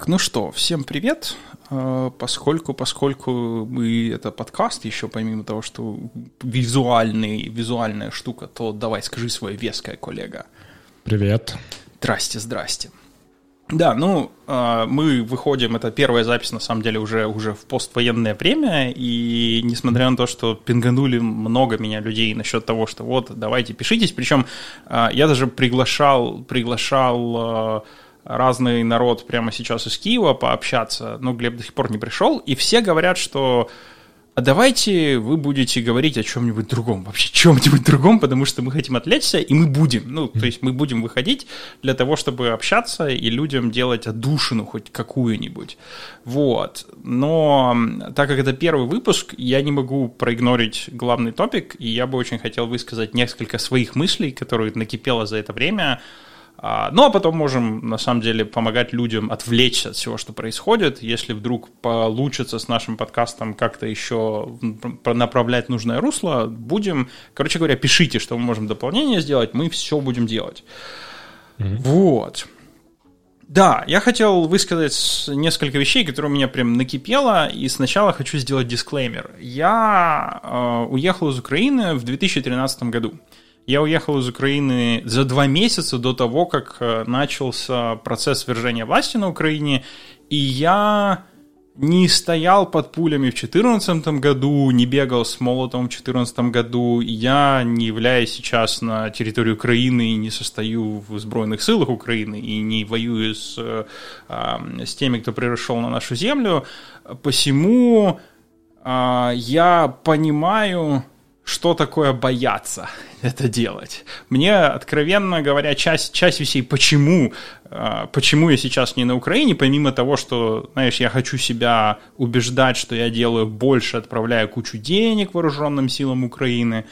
Так, ну что, всем привет. А, поскольку, поскольку мы это подкаст еще, помимо того, что визуальный, визуальная штука, то давай скажи свое веское, коллега. Привет. Здрасте, здрасте. Да, ну, а, мы выходим, это первая запись, на самом деле, уже, уже в поствоенное время, и несмотря на то, что пинганули много меня людей насчет того, что вот, давайте пишитесь, причем а, я даже приглашал, приглашал разный народ прямо сейчас из Киева пообщаться, но Глеб до сих пор не пришел, и все говорят, что а давайте вы будете говорить о чем-нибудь другом, вообще чем-нибудь другом, потому что мы хотим отвлечься, и мы будем. Ну, то есть мы будем выходить для того, чтобы общаться и людям делать отдушину хоть какую-нибудь. Вот. Но так как это первый выпуск, я не могу проигнорить главный топик, и я бы очень хотел высказать несколько своих мыслей, которые накипело за это время, ну, а потом можем, на самом деле, помогать людям отвлечься от всего, что происходит. Если вдруг получится с нашим подкастом как-то еще направлять нужное русло, будем... Короче говоря, пишите, что мы можем дополнение сделать, мы все будем делать. Mm-hmm. Вот. Да, я хотел высказать несколько вещей, которые у меня прям накипело, и сначала хочу сделать дисклеймер. Я э, уехал из Украины в 2013 году. Я уехал из Украины за два месяца до того, как э, начался процесс свержения власти на Украине, и я не стоял под пулями в 2014 году, не бегал с молотом в 2014 году, я не являюсь сейчас на территории Украины и не состою в сбройных силах Украины и не воюю с, э, с теми, кто пришел на нашу землю. Посему э, я понимаю, что такое бояться это делать. Мне, откровенно говоря, часть, часть вещей, почему, а, почему я сейчас не на Украине, помимо того, что, знаешь, я хочу себя убеждать, что я делаю больше, отправляя кучу денег вооруженным силам Украины,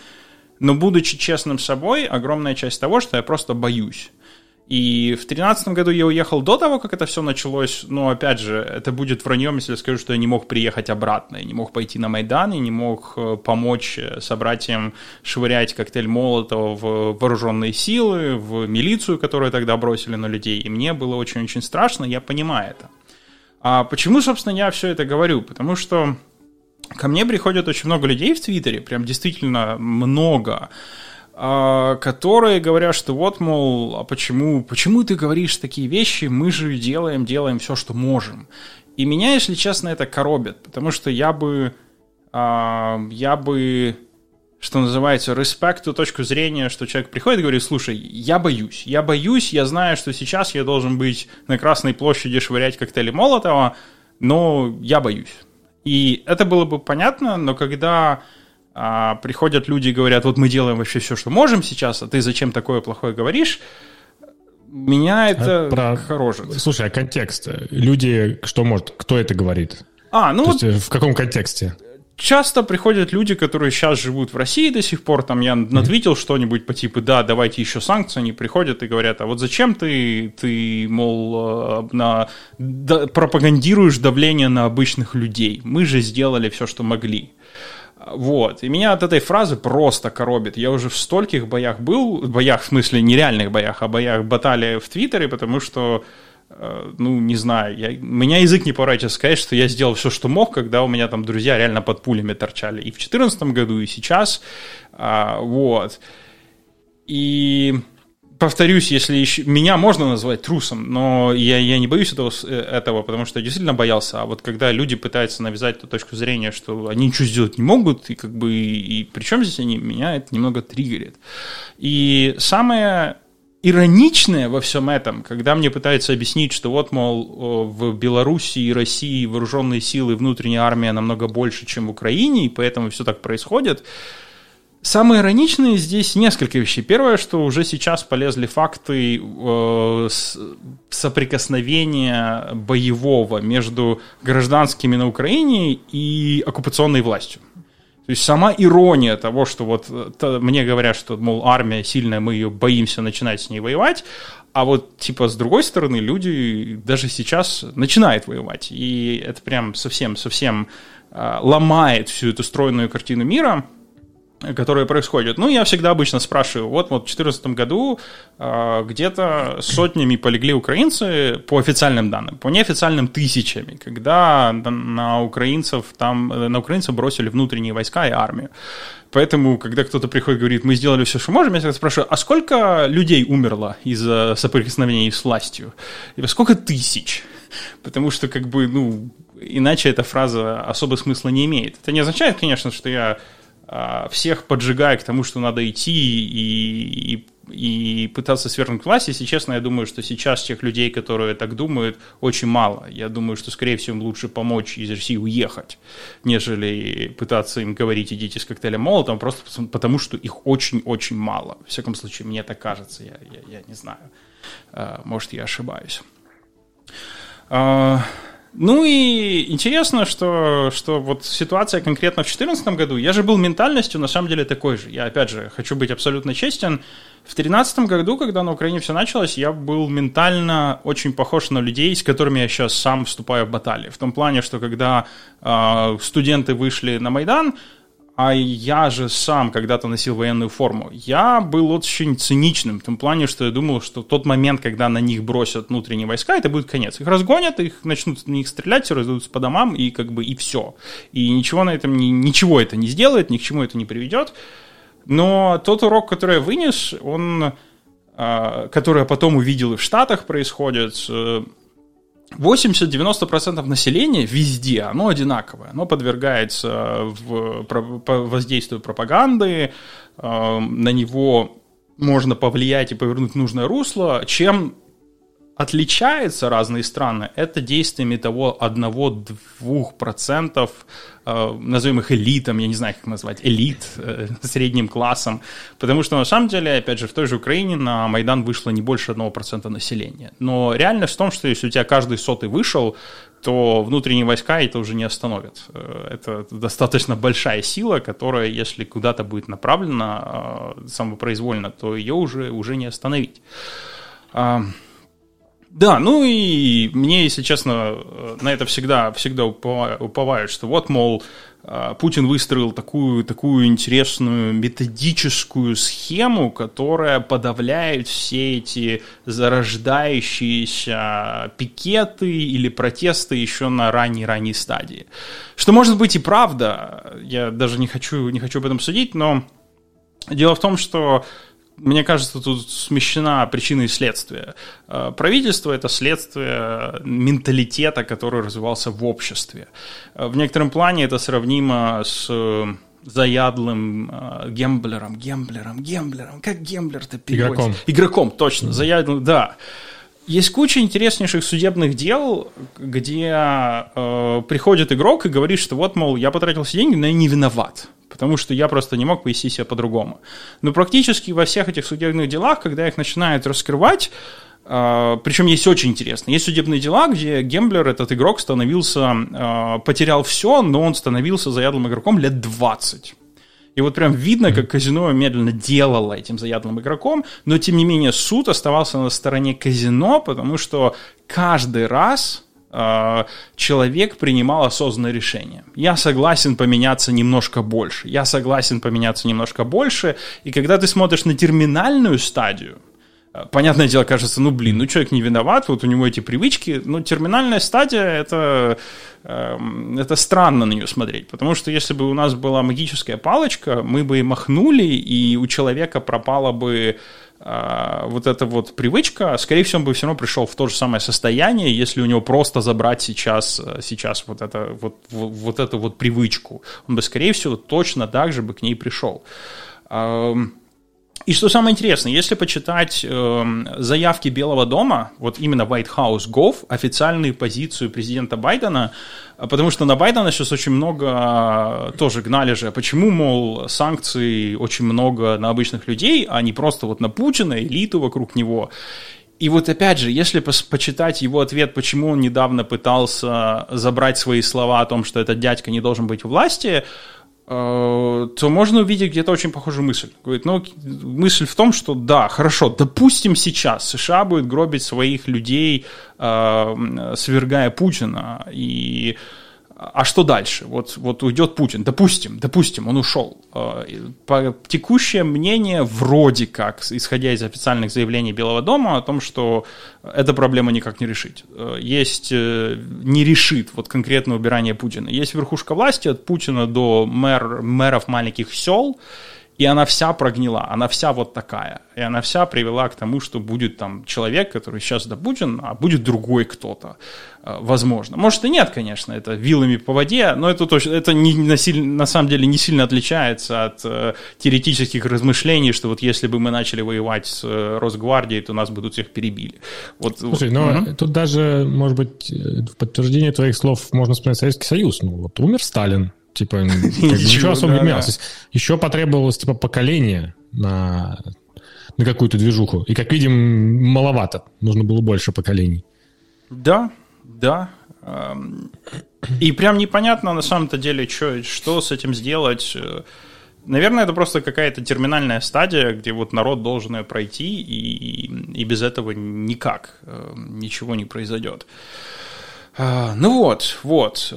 но будучи честным собой, огромная часть того, что я просто боюсь. И в 2013 году я уехал до того, как это все началось. Но, опять же, это будет враньем, если я скажу, что я не мог приехать обратно. Я не мог пойти на Майдан, я не мог э, помочь э, собратьям швырять коктейль Молотова в вооруженные силы, в милицию, которую тогда бросили на людей. И мне было очень-очень страшно, я понимаю это. А почему, собственно, я все это говорю? Потому что ко мне приходят очень много людей в Твиттере, прям действительно много, которые говорят, что вот, мол, а почему, почему ты говоришь такие вещи, мы же делаем, делаем все, что можем. И меня, если честно, это коробит, потому что я бы, а, я бы, что называется, респект ту точку зрения, что человек приходит и говорит, слушай, я боюсь, я боюсь, я знаю, что сейчас я должен быть на Красной площади швырять коктейли Молотова, но я боюсь. И это было бы понятно, но когда а, приходят люди и говорят, вот мы делаем вообще все, что можем сейчас, а ты зачем такое плохое говоришь? Меня это а Про... хорожит. Слушай, а контекст? Люди, что может, кто это говорит? А, ну То вот... есть, в каком контексте? Часто приходят люди, которые сейчас живут в России до сих пор, там я надвитил mm-hmm. что-нибудь по типу, да, давайте еще санкции, они приходят и говорят, а вот зачем ты, ты мол, э, на, да, пропагандируешь давление на обычных людей? Мы же сделали все, что могли. Вот. И меня от этой фразы просто коробит. Я уже в стольких боях был, боях в смысле нереальных боях, а боях баталии в Твиттере, потому что э, ну, не знаю, я, у меня язык не поворачивается сказать, что я сделал все, что мог, когда у меня там друзья реально под пулями торчали. И в 2014 году, и сейчас. А, вот. И повторюсь, если еще... меня можно назвать трусом, но я, я не боюсь этого, э, этого, потому что я действительно боялся. А вот когда люди пытаются навязать ту точку зрения, что они ничего сделать не могут, и как бы и, и при чем здесь они, меня это немного триггерит. И самое ироничное во всем этом, когда мне пытаются объяснить, что вот, мол, в Беларуси и России вооруженные силы, внутренняя армия намного больше, чем в Украине, и поэтому все так происходит, Самое ироничное здесь несколько вещей. Первое, что уже сейчас полезли факты э, соприкосновения боевого между гражданскими на Украине и оккупационной властью. То есть сама ирония того, что вот то, мне говорят, что, мол, армия сильная, мы ее боимся начинать с ней воевать, а вот, типа, с другой стороны, люди даже сейчас начинают воевать. И это прям совсем-совсем э, ломает всю эту стройную картину мира – которые происходят. Ну, я всегда обычно спрашиваю, вот, вот в 2014 году э, где-то сотнями полегли украинцы по официальным данным, по неофициальным тысячами, когда на украинцев там, на украинцев бросили внутренние войска и армию. Поэтому, когда кто-то приходит и говорит, мы сделали все, что можем, я всегда спрашиваю, а сколько людей умерло из-за соприкосновений с властью? И сколько тысяч? Потому что, как бы, ну, иначе эта фраза особо смысла не имеет. Это не означает, конечно, что я всех поджигая к тому, что надо идти и, и, и пытаться свергнуть власть. Если честно, я думаю, что сейчас тех людей, которые так думают, очень мало. Я думаю, что, скорее всего, им лучше помочь из России уехать, нежели пытаться им говорить «идите с коктейлем Молотом», просто потому что их очень-очень мало. В всяком случае, мне так кажется, я, я, я не знаю. А, может, я ошибаюсь. Ну и интересно, что, что вот ситуация конкретно в 2014 году, я же был ментальностью на самом деле такой же. Я, опять же, хочу быть абсолютно честен. В 2013 году, когда на Украине все началось, я был ментально очень похож на людей, с которыми я сейчас сам вступаю в баталии. В том плане, что когда э, студенты вышли на Майдан, а я же сам когда-то носил военную форму. Я был очень циничным в том плане, что я думал, что тот момент, когда на них бросят внутренние войска, это будет конец. Их разгонят, их начнут на них стрелять, все раздадутся по домам, и как бы и все. И ничего на этом, ничего это не сделает, ни к чему это не приведет. Но тот урок, который я вынес, он, а, который я потом увидел и в Штатах происходит, э, 80-90% населения везде, оно одинаковое. Оно подвергается в, воздействию пропаганды, э, на него можно повлиять и повернуть в нужное русло. Чем отличаются разные страны, это действиями того 1-2%, э, назовем их элитом, я не знаю, как назвать, элит, э, средним классом, потому что на самом деле, опять же, в той же Украине на Майдан вышло не больше 1% населения. Но реальность в том, что если у тебя каждый сотый вышел, то внутренние войска это уже не остановят. Э, это достаточно большая сила, которая, если куда-то будет направлена самопроизвольно, то ее уже, уже не остановить. Да, ну и мне, если честно, э, на это всегда, всегда уповают, что вот, мол, э, Путин выстроил такую, такую интересную методическую схему, которая подавляет все эти зарождающиеся пикеты или протесты еще на ранней-ранней стадии. Что может быть и правда, я даже не хочу, не хочу об этом судить, но дело в том, что мне кажется, тут смещена причина и следствие. Э, правительство – это следствие менталитета, который развивался в обществе. Э, в некотором плане это сравнимо с э, заядлым э, гемблером, гемблером, гемблером. Как гемблер-то переводится? Игроком. Игроком, точно. Заядлым, да. Есть куча интереснейших судебных дел, где э, приходит игрок и говорит, что вот, мол, я потратил все деньги, но я не виноват потому что я просто не мог повести себя по-другому. Но практически во всех этих судебных делах, когда их начинают раскрывать, Uh, причем есть очень интересно. Есть судебные дела, где Гемблер, этот игрок, становился, uh, потерял все, но он становился заядлым игроком лет 20. И вот прям видно, как казино медленно делало этим заядлым игроком, но тем не менее суд оставался на стороне казино, потому что каждый раз Э, человек принимал осознанное решение. Я согласен поменяться немножко больше. Я согласен поменяться немножко больше. И когда ты смотришь на терминальную стадию, понятное дело, кажется, ну блин, ну человек не виноват, вот у него эти привычки. Но терминальная стадия это, эм, это странно на нее смотреть. Потому что если бы у нас была магическая палочка, мы бы махнули, и у человека пропала бы а, вот эта вот привычка, скорее всего, он бы все равно пришел в то же самое состояние, если у него просто забрать сейчас, э, сейчас вот, это, вот, вот, вот эту вот привычку. Он бы, скорее всего, точно так же бы к ней пришел. И что самое интересное, если почитать э, заявки Белого дома, вот именно White House Gov, официальную позицию президента Байдена, потому что на Байдена сейчас очень много э, тоже гнали же, почему, мол, санкций очень много на обычных людей, а не просто вот на Путина, элиту вокруг него. И вот опять же, если почитать его ответ, почему он недавно пытался забрать свои слова о том, что этот дядька не должен быть у власти, Э, то можно увидеть где-то очень похожую мысль. Говорит, ну, мысль в том, что да, хорошо, допустим сейчас США будет гробить своих людей, э, свергая Путина, и а что дальше? Вот, вот уйдет Путин, допустим, допустим, он ушел. А, по текущее мнение вроде как, исходя из официальных заявлений Белого дома, о том, что эта проблема никак не решить. Э, есть, э, не решит вот конкретное убирание Путина. Есть верхушка власти от Путина до мэр, мэров маленьких сел, и она вся прогнила, она вся вот такая. И она вся привела к тому, что будет там человек, который сейчас допущен, а будет другой кто-то, э, возможно. Может и нет, конечно, это вилами по воде, но это, точно, это не, на, на самом деле не сильно отличается от э, теоретических размышлений, что вот если бы мы начали воевать с э, Росгвардией, то нас бы тут всех перебили. Вот, Слушай, но угу. тут даже, может быть, э, в подтверждение твоих слов можно вспомнить Советский Союз. Ну вот умер Сталин, Типа, ничего особо не менялось. Еще потребовалось, типа, поколение на, на какую-то движуху. И, как видим, маловато. Нужно было больше поколений. Да, да. И прям непонятно на самом-то деле, что, что с этим сделать. Наверное, это просто какая-то терминальная стадия, где вот народ должен ее пройти, и, и без этого никак ничего не произойдет. А, ну вот, вот.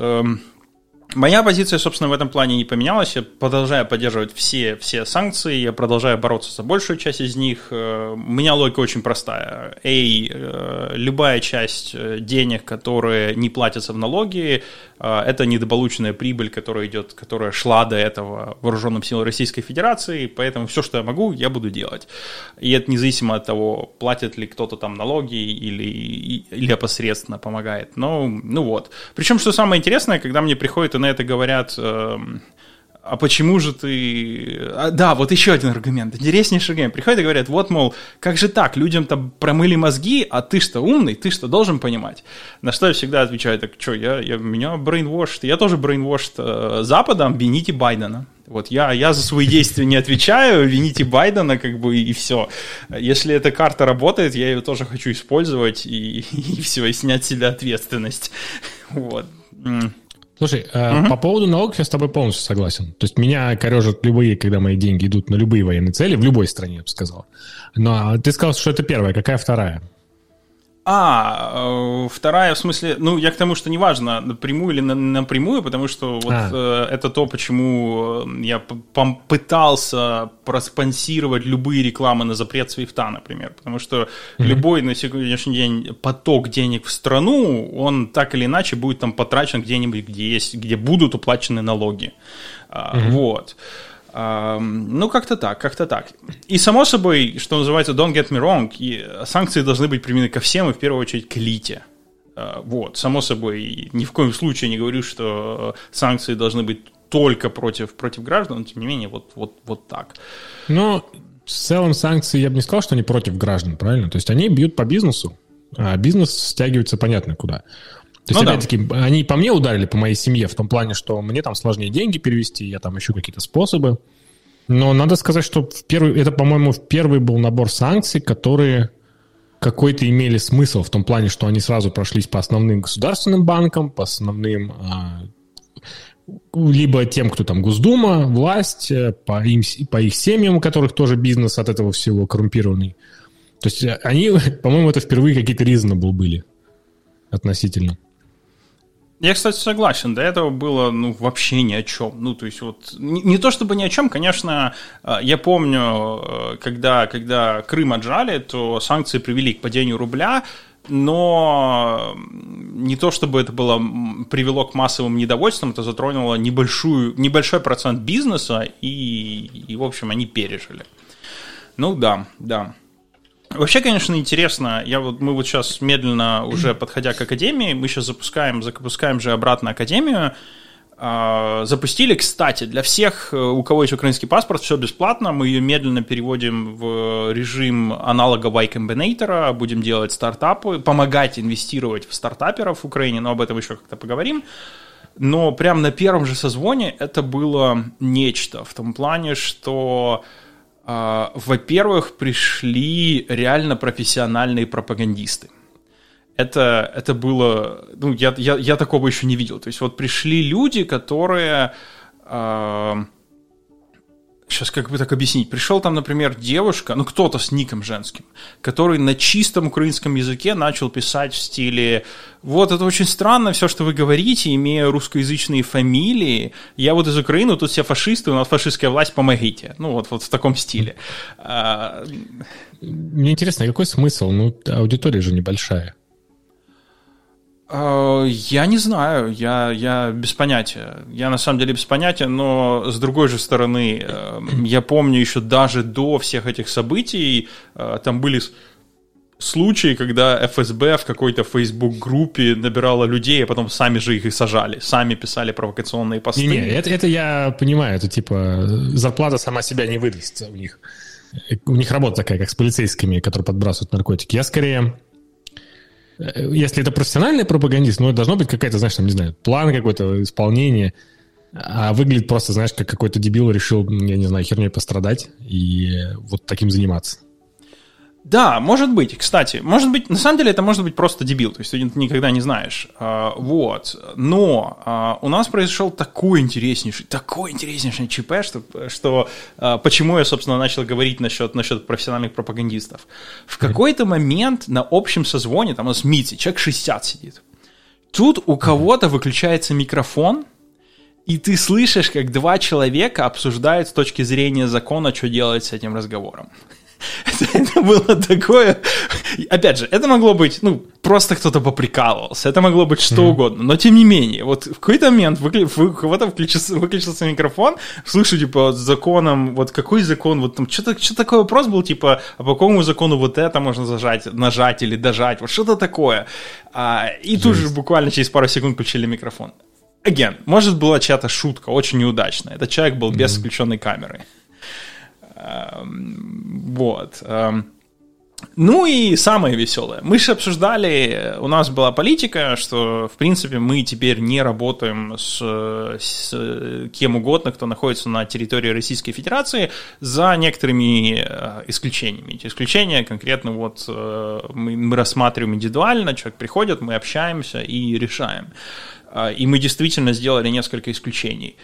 Моя позиция, собственно, в этом плане не поменялась. Я продолжаю поддерживать все, все санкции, я продолжаю бороться за большую часть из них. Э, у меня логика очень простая. Эй, э, любая часть э, денег, которые не платятся в налоги, это недополученная прибыль, которая идет, которая шла до этого вооруженным силам Российской Федерации, поэтому все, что я могу, я буду делать. И это независимо от того, платит ли кто-то там налоги или, или опосредственно помогает. Но, ну вот. Причем, что самое интересное, когда мне приходит это говорят, эм, а почему же ты... А, да, вот еще один аргумент, интереснейший аргумент. Приходят и говорят, вот, мол, как же так, людям там промыли мозги, а ты что, умный, ты что, должен понимать? На что я всегда отвечаю, так что, я, я, меня brainwashed, я тоже brainwashed э, Западом, вините Байдена. Вот я, я за свои действия не отвечаю, вините Байдена, как бы, и все. Если эта карта работает, я ее тоже хочу использовать, и, и все, и снять с себя ответственность. Вот. Слушай, угу. по поводу налогов я с тобой полностью согласен. То есть меня корежат любые, когда мои деньги идут на любые военные цели, в любой стране, я бы сказал. Но ты сказал, что это первая, какая вторая? А, э, вторая, в смысле, ну, я к тому, что неважно, напрямую или на, напрямую, потому что вот а. э, это то, почему э, я пытался проспонсировать любые рекламы на запрет свифта, например, потому что mm-hmm. любой на сегодняшний день поток денег в страну, он так или иначе будет там потрачен где-нибудь, где есть, где будут уплачены налоги. Mm-hmm. Вот. Ну, как-то так, как-то так. И, само собой, что называется, don't get me wrong, и санкции должны быть применены ко всем, и в первую очередь к элите. А, вот, само собой, ни в коем случае не говорю, что санкции должны быть только против, против граждан, но, тем не менее, вот, вот, вот так. Но в целом санкции, я бы не сказал, что они против граждан, правильно? То есть они бьют по бизнесу, а бизнес стягивается понятно куда. То есть, ну, опять-таки, да. они по мне ударили, по моей семье, в том плане, что мне там сложнее деньги перевести, я там ищу какие-то способы. Но надо сказать, что в первый, это, по-моему, в первый был набор санкций, которые какой-то имели смысл в том плане, что они сразу прошлись по основным государственным банкам, по основным а, либо тем, кто там Госдума, власть, э, по, им, по их семьям, у которых тоже бизнес от этого всего коррумпированный. То есть э, они, по-моему, это впервые какие-то reasonable были относительно. Я, кстати, согласен. До этого было, ну, вообще ни о чем. Ну, то есть, вот, не, не то чтобы ни о чем, конечно, э, я помню, э, когда, когда Крым отжали, то санкции привели к падению рубля, но не то чтобы это было, привело к массовым недовольствам, это затронуло небольшую, небольшой процент бизнеса, и, и, в общем, они пережили. Ну да, да. Вообще, конечно, интересно. Я вот, мы вот сейчас медленно уже подходя к Академии, мы сейчас запускаем, запускаем же обратно Академию. А, запустили, кстати, для всех, э, у кого есть украинский паспорт, все бесплатно. Мы ее медленно переводим в режим аналога Y Combinator, будем делать стартапы, помогать инвестировать в стартаперов в Украине, но об этом еще как-то поговорим. Но прям на первом же созвоне это было нечто в том плане, что во-первых, пришли реально профессиональные пропагандисты. Это, это было, ну, я, я, я такого еще не видел. То есть вот пришли люди, которые... Э, сейчас как бы так объяснить, пришел там, например, девушка, ну кто-то с ником женским, который на чистом украинском языке начал писать в стиле вот это очень странно, все, что вы говорите, имея русскоязычные фамилии, я вот из Украины, тут все фашисты, у нас фашистская власть, помогите. Ну вот, вот в таком стиле. А, Мне интересно, а какой смысл? Ну, аудитория же небольшая. А, я не знаю, я, я без понятия. Я на самом деле без понятия, но с другой же стороны, э, я помню еще даже до всех этих событий, э, там были случаи, когда ФСБ в какой-то Facebook-группе набирала людей, а потом сами же их и сажали, сами писали провокационные посты. Не-не, это, это я понимаю, это типа зарплата сама себя не выдаст у них. У них работа такая, как с полицейскими, которые подбрасывают наркотики. Я скорее Э, если это профессиональный пропагандист, ну, должно быть какая-то, знаешь, там, не знаю, план какой-то, исполнение, а выглядит просто, знаешь, как какой-то дебил решил, я не знаю, херней пострадать и вот таким заниматься. Да, может быть, кстати, может быть, на самом деле это может быть просто дебил, то есть ты никогда не знаешь. А, вот, но а, у нас произошел такой интереснейший, такой интереснейший ЧП, что, что а, почему я, собственно, начал говорить насчет, насчет профессиональных пропагандистов. В какой-то момент на общем созвоне, там у нас МИТИ, человек 60 сидит, тут у кого-то выключается микрофон, и ты слышишь, как два человека обсуждают с точки зрения закона, что делать с этим разговором. Это было такое... Опять же, это могло быть, ну, просто кто-то поприкалывался, это могло быть что mm-hmm. угодно, но тем не менее, вот в какой-то момент выкли... кого-то выключился микрофон, слышу, типа, законом, вот какой закон, вот там, что-то, что такой вопрос был, типа, а по какому закону вот это можно зажать, нажать или дожать, вот что-то такое. А, и тут же буквально через пару секунд включили микрофон. Again, может была чья-то шутка, очень неудачная. Этот человек был без включенной камеры. Эм, вот. Эм, ну и самое веселое. Мы же обсуждали, у нас была политика, что, в принципе, мы теперь не работаем с, с кем угодно, кто находится на территории Российской Федерации, за некоторыми э, исключениями. Эти исключения конкретно вот э, мы, мы рассматриваем индивидуально, человек приходит, мы общаемся и решаем. Э, и мы действительно сделали несколько исключений.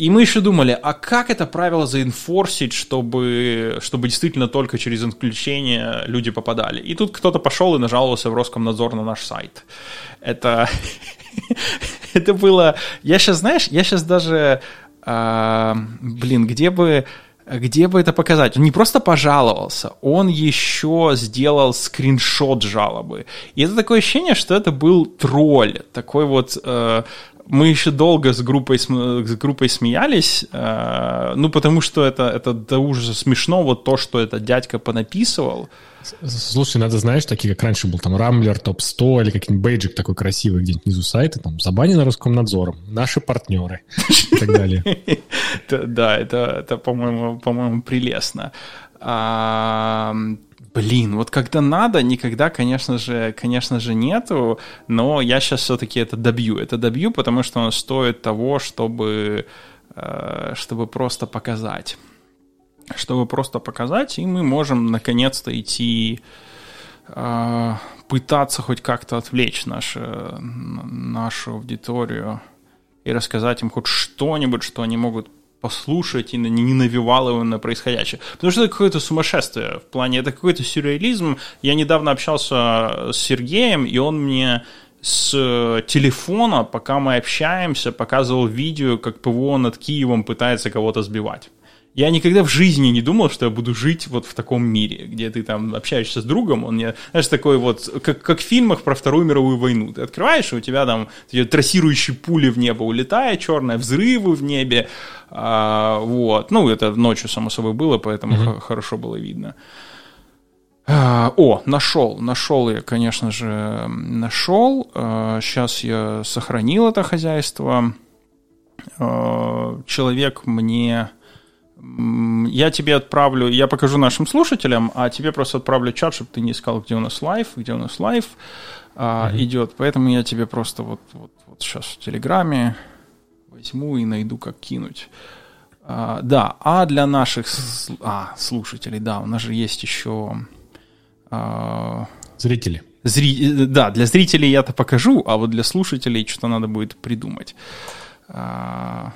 И мы еще думали, а как это правило заинфорсить, чтобы, чтобы действительно только через исключение люди попадали. И тут кто-то пошел и нажаловался в Роскомнадзор на наш сайт. Это, это было... Я сейчас, знаешь, я сейчас даже... А, блин, где бы где бы это показать? Он не просто пожаловался, он еще сделал скриншот жалобы. И это такое ощущение, что это был тролль, такой вот э, мы еще долго с группой, с группой смеялись, э, ну, потому что это, это до ужаса смешно, вот то, что этот дядька понаписывал. Слушай, надо, знаешь, такие, как раньше был там Рамблер, Топ-100 или какой-нибудь бейджик такой красивый где-нибудь внизу сайта, там, забанено Роскомнадзором, наши партнеры и так далее. Да, это, по-моему, по-моему, прелестно. Блин, вот когда надо, никогда, конечно же, конечно же, нету, но я сейчас все-таки это добью. Это добью, потому что оно стоит того, чтобы, э, чтобы просто показать. Чтобы просто показать, и мы можем наконец-то идти э, пытаться хоть как-то отвлечь наши, нашу аудиторию и рассказать им хоть что-нибудь, что они могут послушать и не навевал его на происходящее. Потому что это какое-то сумасшествие в плане, это какой-то сюрреализм. Я недавно общался с Сергеем, и он мне с телефона, пока мы общаемся, показывал видео, как ПВО над Киевом пытается кого-то сбивать. Я никогда в жизни не думал, что я буду жить вот в таком мире, где ты там общаешься с другом, он мне, знаешь, такой вот, как, как в фильмах про Вторую мировую войну. Ты открываешь, и у тебя там трассирующие пули в небо улетают, черные взрывы в небе, а, вот. Ну, это ночью, само собой, было, поэтому mm-hmm. хорошо было видно. А, о, нашел, нашел я, конечно же, нашел. А, сейчас я сохранил это хозяйство. А, человек мне я тебе отправлю, я покажу нашим слушателям, а тебе просто отправлю чат, чтобы ты не искал, где у нас live, где у нас live а, mm-hmm. идет. Поэтому я тебе просто вот, вот, вот сейчас в Телеграме возьму и найду, как кинуть. А, да, а для наших а, слушателей, да, у нас же есть еще... А, Зрители. Зри... Да, для зрителей я это покажу, а вот для слушателей что-то надо будет придумать. А,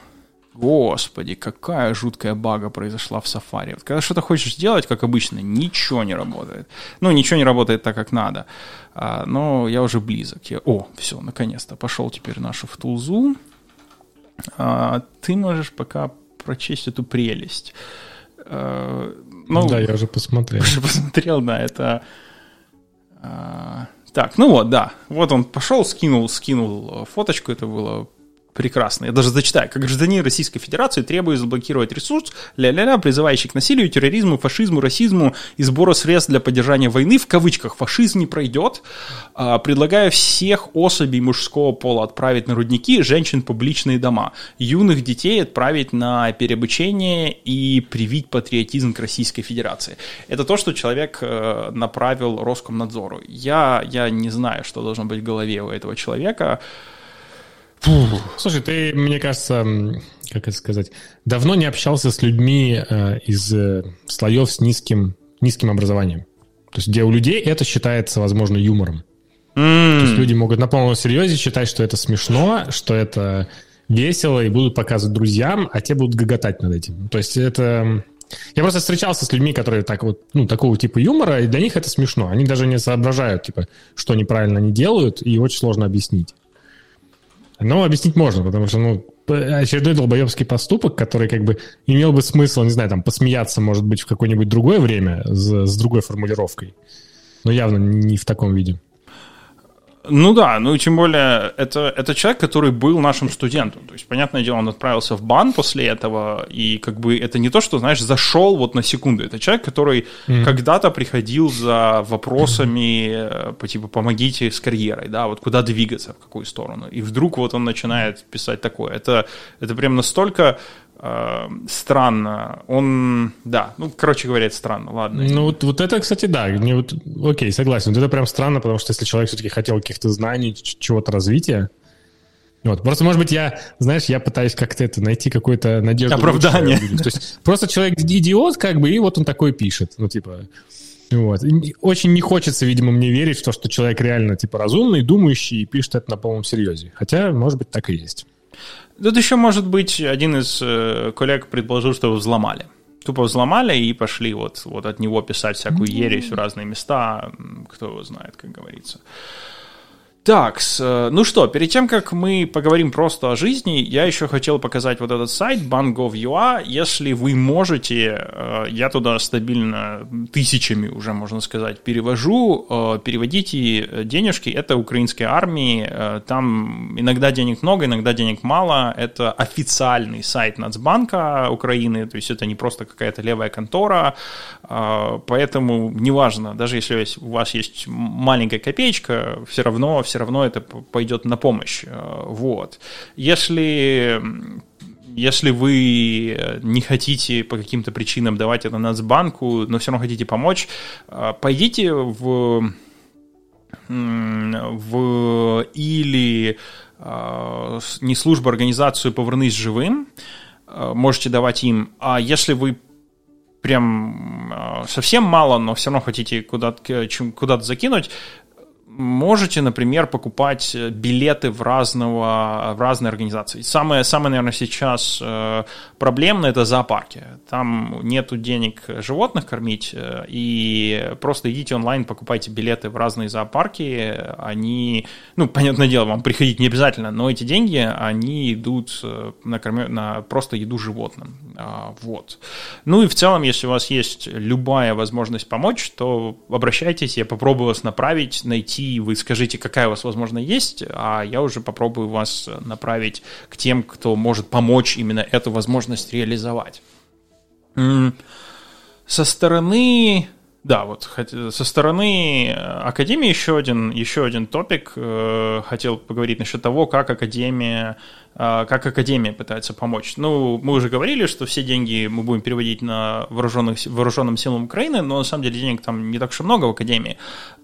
Господи, какая жуткая бага произошла в Safari. Вот когда что-то хочешь сделать, как обычно, ничего не работает. Ну, ничего не работает так, как надо. А, но я уже близок. Я... О, все, наконец-то. Пошел теперь нашу в Тулзу. А, ты можешь пока прочесть эту прелесть. А, ну, да, я уже посмотрел. Уже посмотрел, да, это... А, так, ну вот, да. Вот он пошел, скинул, скинул фоточку, это было прекрасно. Я даже зачитаю. Как гражданин Российской Федерации требую заблокировать ресурс, ля-ля-ля, призывающий к насилию, терроризму, фашизму, расизму и сбору средств для поддержания войны. В кавычках фашизм не пройдет. А, предлагаю всех особей мужского пола отправить на рудники, женщин публичные дома, юных детей отправить на переобучение и привить патриотизм к Российской Федерации. Это то, что человек э, направил Роскомнадзору. Я, я не знаю, что должно быть в голове у этого человека. Слушай, ты, мне кажется, как это сказать, давно не общался с людьми э, из э, слоев с низким, низким образованием. То есть, где у людей это считается, возможно, юмором. Mm. То есть люди могут на полном серьезе считать, что это смешно, что это весело, и будут показывать друзьям, а те будут гоготать над этим. То есть это... Я просто встречался с людьми, которые так вот, ну, такого типа юмора, и для них это смешно. Они даже не соображают, типа, что неправильно они делают, и очень сложно объяснить. Но объяснить можно, потому что, ну, очередной долбоебский поступок, который как бы имел бы смысл, не знаю, там, посмеяться, может быть, в какое-нибудь другое время с, с другой формулировкой, но явно не в таком виде. Ну да, ну и тем более это, это человек, который был нашим студентом. То есть, понятное дело, он отправился в бан после этого, и как бы это не то, что, знаешь, зашел вот на секунду. Это человек, который mm-hmm. когда-то приходил за вопросами mm-hmm. по типу «помогите с карьерой», да, вот куда двигаться, в какую сторону. И вдруг вот он начинает писать такое. Это, это прям настолько э, странно. Он, да, ну, короче говоря, это странно, ладно. Ну, вот, вот это, кстати, да, мне вот, окей, согласен. Вот это прям странно, потому что если человек все-таки хотел каких-то знаний, чего-то развития, вот. Просто, может быть, я, знаешь, я пытаюсь как-то это найти какое-то надежду. Оправдание. То есть просто человек идиот, как бы, и вот он такой пишет. Ну, типа, вот. Очень не хочется, видимо, мне верить в то, что человек реально, типа, разумный, думающий и пишет это на полном серьезе. Хотя, может быть, так и есть. Тут еще, может быть, один из э, коллег предположил, что его взломали. Тупо взломали и пошли вот, вот от него писать всякую ересь в разные места. Кто его знает, как говорится. Так, ну что, перед тем, как мы поговорим просто о жизни, я еще хотел показать вот этот сайт bangov.ua. Если вы можете, э, я туда стабильно тысячами уже, можно сказать, перевожу, э, переводите денежки, это украинской армии, э, там иногда денег много, иногда денег мало, это официальный сайт Нацбанка Украины, то есть это не просто какая-то левая контора, поэтому неважно, даже если у вас есть маленькая копеечка, все равно, все равно это пойдет на помощь. Э, вот. Если если вы не хотите по каким-то причинам давать это Нацбанку, но все равно хотите помочь, э, пойдите в, в или э, не службу, организацию «Повернись живым», можете давать им, а если вы прям совсем мало, но все равно хотите куда-то куда закинуть, можете, например, покупать э, билеты в, разного, в разные организации. Самое, самое, наверное, сейчас э, проблемное – это зоопарки. Там нету денег животных кормить, э, и просто идите онлайн, покупайте билеты в разные зоопарки. Они, ну, понятное дело, вам приходить не обязательно, но эти деньги, они идут на, корме, на просто еду животным. А, вот. Ну и в целом, если у вас есть любая возможность помочь, то обращайтесь, я попробую вас направить, найти и вы скажите, какая у вас, возможно, есть, а я уже попробую вас направить к тем, кто может помочь именно эту возможность реализовать. Со стороны да, вот со стороны Академии еще один, еще один топик. Э, хотел поговорить насчет того, как Академия как Академия пытается помочь. Ну, мы уже говорили, что все деньги мы будем переводить на вооруженных, вооруженным силам Украины, но на самом деле денег там не так уж и много в Академии.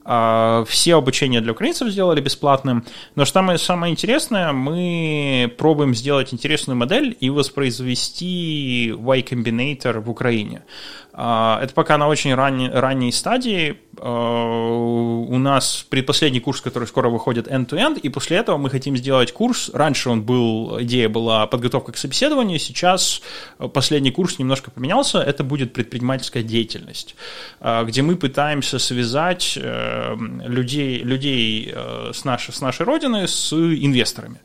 А, все обучение для украинцев сделали бесплатным. Но что самое, самое интересное, мы пробуем сделать интересную модель и воспроизвести Y Combinator в Украине. А, это пока на очень ранней, ранней стадии. У нас предпоследний курс, который скоро выходит end-to-end, и после этого мы хотим сделать курс. Раньше он был, идея была подготовка к собеседованию, сейчас последний курс немножко поменялся, это будет предпринимательская деятельность, где мы пытаемся связать людей, людей с, нашей, с нашей родины с инвесторами.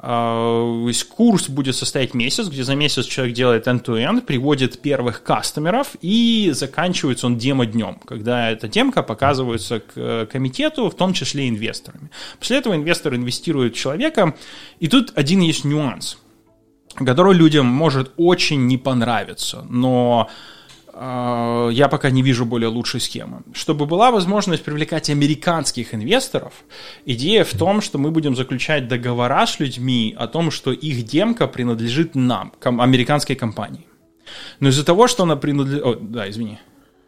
Курс будет состоять месяц, где за месяц человек делает end-to-end, приводит первых кастомеров и заканчивается он демо-днем, когда эта демка показывается к комитету, в том числе инвесторами. После этого инвестор инвестирует в человека, и тут один есть нюанс, который людям может очень не понравиться, но э, я пока не вижу более лучшей схемы. Чтобы была возможность привлекать американских инвесторов, идея в том, что мы будем заключать договора с людьми о том, что их демка принадлежит нам, американской компании. Но из-за того, что она принадлежит... О, да, извини.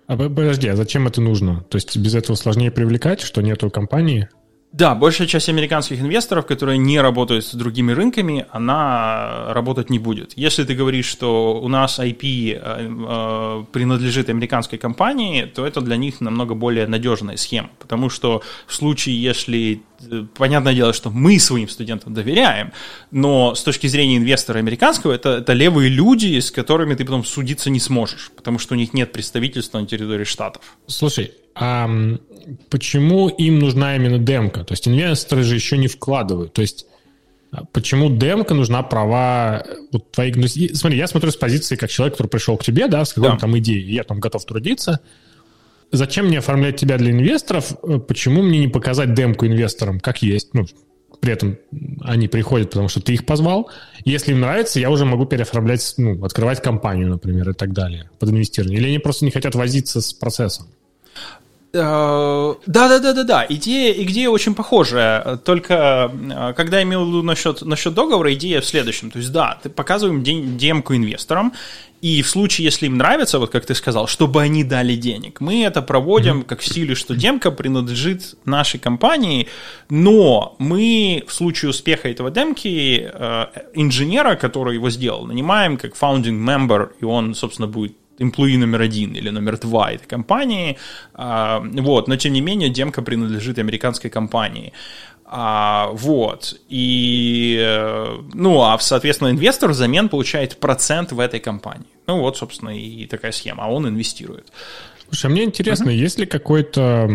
А подожди, а зачем это нужно? То есть без этого сложнее привлекать, что нету компании? Да, большая часть американских инвесторов, которые не работают с другими рынками, она работать не будет. Если ты говоришь, что у нас IP э, э, принадлежит американской компании, то это для них намного более надежная схема, потому что в случае, если э, понятное дело, что мы своим студентам доверяем, но с точки зрения инвестора американского, это, это левые люди, с которыми ты потом судиться не сможешь, потому что у них нет представительства на территории штатов. Слушай, а почему им нужна именно демка? То есть инвесторы же еще не вкладывают. То есть а почему демка нужна права вот твои... Ну, смотри, я смотрю с позиции как человек, который пришел к тебе, да, с какой-то да. там идеей, я там готов трудиться. Зачем мне оформлять тебя для инвесторов? Почему мне не показать демку инвесторам как есть? Ну, при этом они приходят, потому что ты их позвал. Если им нравится, я уже могу переоформлять, ну, открывать компанию, например, и так далее под инвестирование. Или они просто не хотят возиться с процессом? Да, да, да, да, да. Идея, идея очень похожая. Только э, когда я имел в виду насчет, насчет договора, идея в следующем. То есть, да, ты показываем демку инвесторам, и в случае, если им нравится, вот как ты сказал, чтобы они дали денег, мы это проводим mm-hmm. как в стиле, что демка принадлежит нашей компании, но мы в случае успеха этого демки э, инженера, который его сделал, нанимаем как founding member, и он, собственно, будет employee номер один или номер два этой компании, а, вот, но тем не менее демка принадлежит американской компании. А, вот. И, э, ну, а, соответственно, инвестор взамен получает процент в этой компании. Ну, вот, собственно, и такая схема, а он инвестирует. Слушай, а мне интересно, uh-huh. есть ли какой-то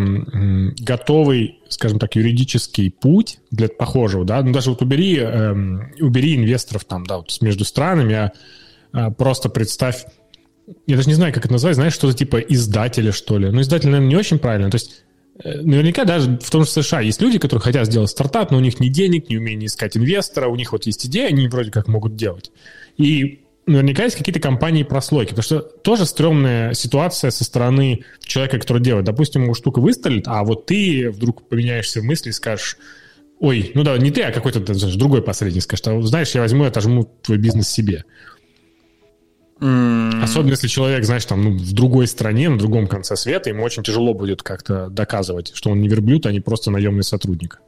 готовый, скажем так, юридический путь для похожего, да? Ну, даже вот убери, эм, убери инвесторов там, да, вот между странами, а, а просто представь я даже не знаю, как это назвать, знаешь, что-то типа издателя, что ли. Ну, издатель, наверное, не очень правильно. То есть э, наверняка даже в том же США есть люди, которые хотят сделать стартап, но у них ни денег, ни умения искать инвестора, у них вот есть идея, они вроде как могут делать. И наверняка есть какие-то компании прослойки, потому что тоже стрёмная ситуация со стороны человека, который делает. Допустим, ему штука выстрелит, а вот ты вдруг поменяешься в мысли и скажешь, ой, ну да, не ты, а какой-то другой посредник скажет, а знаешь, я возьму и отожму твой бизнес себе. Mm. Особенно если человек, знаешь, там ну, в другой стране, на другом конце света, ему очень тяжело будет как-то доказывать, что он не верблюд, а не просто наемный сотрудник.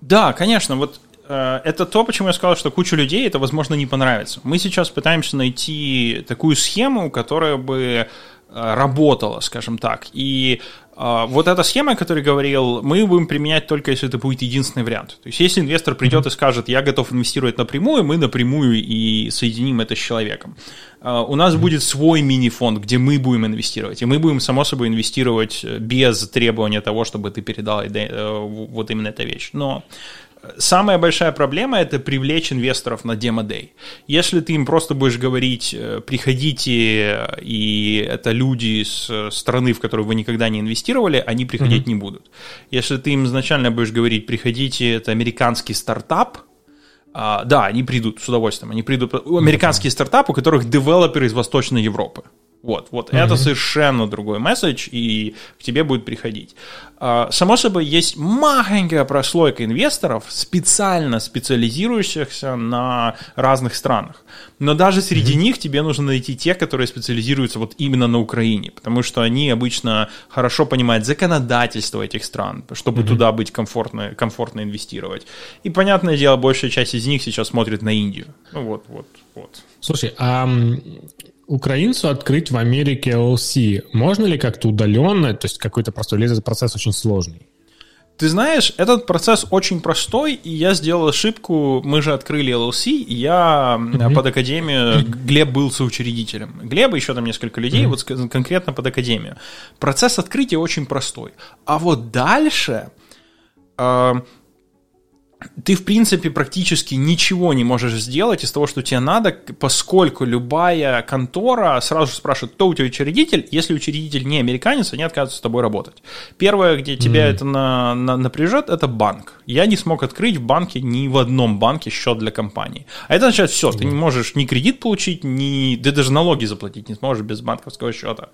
Да, конечно, вот э, это то, почему я сказал, что кучу людей это, возможно, не понравится. Мы сейчас пытаемся найти такую схему, которая бы э, работала, скажем так. И вот эта схема, о которой говорил, мы будем применять только если это будет единственный вариант. То есть, если инвестор придет и скажет, я готов инвестировать напрямую, мы напрямую и соединим это с человеком. А, у нас будет свой мини-фонд, где мы будем инвестировать. И мы будем, само собой, инвестировать без требования того, чтобы ты передал э, вот именно эту вещь. Но Самая большая проблема это привлечь инвесторов на демо-дей. Если ты им просто будешь говорить, э, приходите, и это люди с страны, в которую вы никогда не инвестировали, они приходить mm-hmm. не будут. Если ты им изначально будешь говорить, приходите, это американский стартап, а, да, они придут с удовольствием. Они придут. Американские стартапы, у которых девелоперы из Восточной Европы. Вот, вот mm-hmm. это совершенно другой месседж, и к тебе будет приходить. А, само собой, есть маленькая прослойка инвесторов, специально специализирующихся на разных странах. Но даже среди mm-hmm. них тебе нужно найти тех, которые специализируются вот именно на Украине, потому что они обычно хорошо понимают законодательство этих стран, чтобы mm-hmm. туда быть комфортно, комфортно инвестировать. И, понятное дело, большая часть из них сейчас смотрит на Индию. Ну вот, вот, вот. Слушай, а украинцу открыть в Америке LLC, можно ли как-то удаленно, то есть какой-то простой, этот процесс очень сложный? Ты знаешь, этот процесс очень простой, и я сделал ошибку. Мы же открыли LLC, и я mm-hmm. под академию, Глеб был соучредителем. Глеб и еще там несколько людей, mm-hmm. вот конкретно под академию. Процесс открытия очень простой. А вот дальше... Э, ты, в принципе, практически ничего не можешь сделать из того, что тебе надо, поскольку любая контора сразу спрашивает, кто у тебя учредитель. Если учредитель не американец, они отказываются с тобой работать. Первое, где тебя mm-hmm. это на, на, напряжет, это банк. Я не смог открыть в банке ни в одном банке счет для компании. А это означает все, mm-hmm. ты не можешь ни кредит получить, ни ты даже налоги заплатить не сможешь без банковского счета.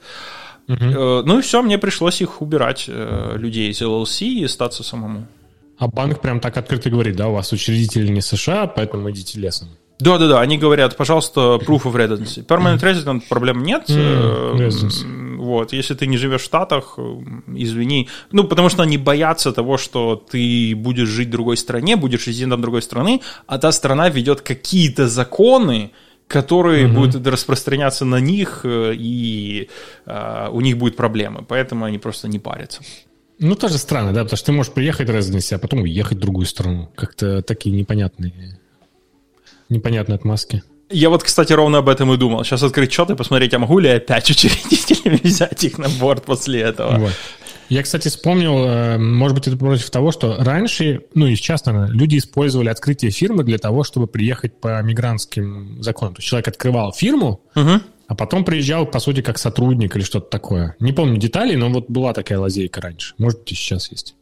Mm-hmm. Ну и все, мне пришлось их убирать, э, людей из LLC и остаться самому. А банк прям так открыто говорит, да, у вас учредитель не США, поэтому идите лесом. Да, да, да. Они говорят, пожалуйста, proof of residency. Permanent resident проблем нет. Mm, вот, если ты не живешь в Штатах, э, извини. Ну, потому что они боятся того, что ты будешь жить в другой стране, будешь резидентом другой страны, а та страна ведет какие-то законы, которые угу. будут распространяться на них, э, и uh, у них будут проблемы. Поэтому они просто не парятся. Ну, тоже странно, да, потому что ты можешь приехать в резиденси, а потом уехать в другую страну. Как-то такие непонятные, непонятные отмазки. Я вот, кстати, ровно об этом и думал. Сейчас открыть счет и посмотреть, а могу ли я опять учредителями взять их на борт после этого. Вот. Я, кстати, вспомнил, э, может быть, это против того, что раньше, ну и сейчас, наверное, люди использовали открытие фирмы для того, чтобы приехать по мигрантским законам. То есть человек открывал фирму, угу. А потом приезжал, по сути, как сотрудник или что-то такое. Не помню деталей, но вот была такая лазейка раньше. Может и сейчас есть.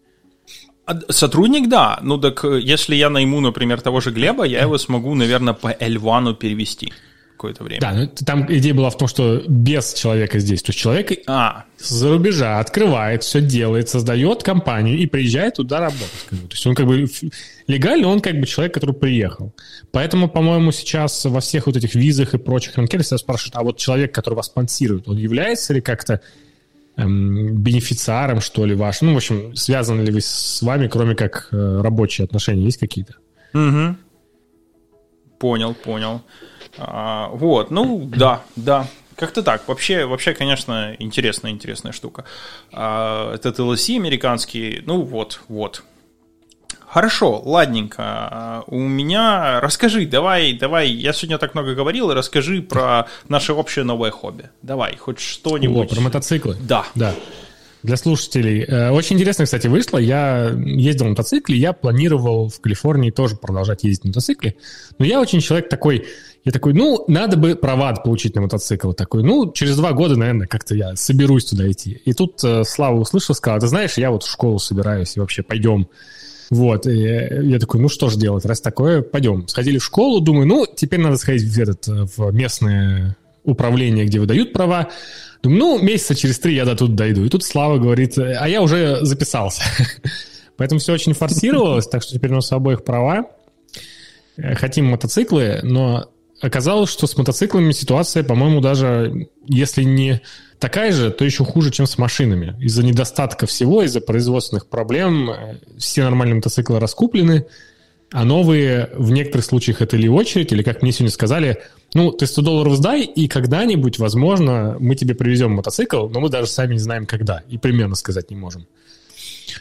А, сотрудник, да. Ну так э, если я найму, например, того же Глеба, я его смогу, наверное, по L1 перевести какое-то время. Да, ну, там идея была в том, что без человека здесь. То есть человек а. с-за рубежа открывает, все делает, создает компанию и приезжает туда работать. Как бы. То есть он как бы легально, он как бы человек, который приехал. Поэтому, по-моему, сейчас во всех вот этих визах и прочих анкетах себя спрашивают, а вот человек, который вас спонсирует, он является ли как-то эм, бенефициаром, что ли, ваш? Ну, в общем, связаны ли вы с вами, кроме как э, рабочие отношения, есть какие-то? Угу. Понял, понял. А, вот, ну да, да. Как-то так. Вообще, вообще, конечно, интересная, интересная штука. А, этот LSE американский, ну вот, вот. Хорошо, ладненько. А, у меня... Расскажи, давай, давай. Я сегодня так много говорил, расскажи про наше общее новое хобби. Давай, хоть что-нибудь. О, про мотоциклы? Да. Да для слушателей. Э, очень интересно, кстати, вышло. Я ездил на мотоцикле, я планировал в Калифорнии тоже продолжать ездить на мотоцикле. Но я очень человек такой, я такой, ну, надо бы права получить на мотоцикл. Такой, ну, через два года, наверное, как-то я соберусь туда идти. И тут э, Слава услышал, сказал, ты знаешь, я вот в школу собираюсь, и вообще пойдем. Вот, и я такой, ну что ж делать, раз такое, пойдем. Сходили в школу, думаю, ну, теперь надо сходить в, этот, э, в местное управление, где выдают права. Думаю, ну, месяца через три я до тут дойду. И тут Слава говорит, а я уже записался. Поэтому все очень форсировалось, так что теперь у нас обоих права. Э, хотим мотоциклы, но оказалось, что с мотоциклами ситуация, по-моему, даже если не такая же, то еще хуже, чем с машинами. Из-за недостатка всего, из-за производственных проблем э, все нормальные мотоциклы раскуплены, а новые в некоторых случаях это или очередь, или, как мне сегодня сказали, ну, ты 100 долларов сдай, и когда-нибудь, возможно, мы тебе привезем мотоцикл, но мы даже сами не знаем, когда, и примерно сказать не можем.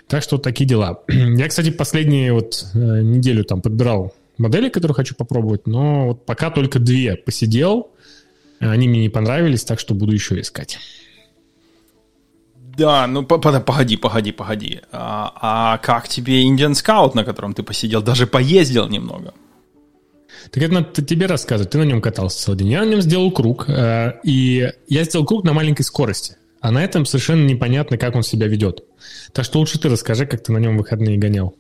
Так что вот такие дела. Я, кстати, последние вот э, неделю там подбирал модели, которые хочу попробовать, но вот пока только две посидел, они мне не понравились, так что буду еще искать. Да, ну погоди, погоди, погоди. А, а как тебе Indian Scout, на котором ты посидел, даже поездил немного? Так это надо тебе рассказывать, ты на нем катался целый день. Я на нем сделал круг, э, и я сделал круг на маленькой скорости. А на этом совершенно непонятно, как он себя ведет. Так что лучше ты расскажи, как ты на нем выходные гонял.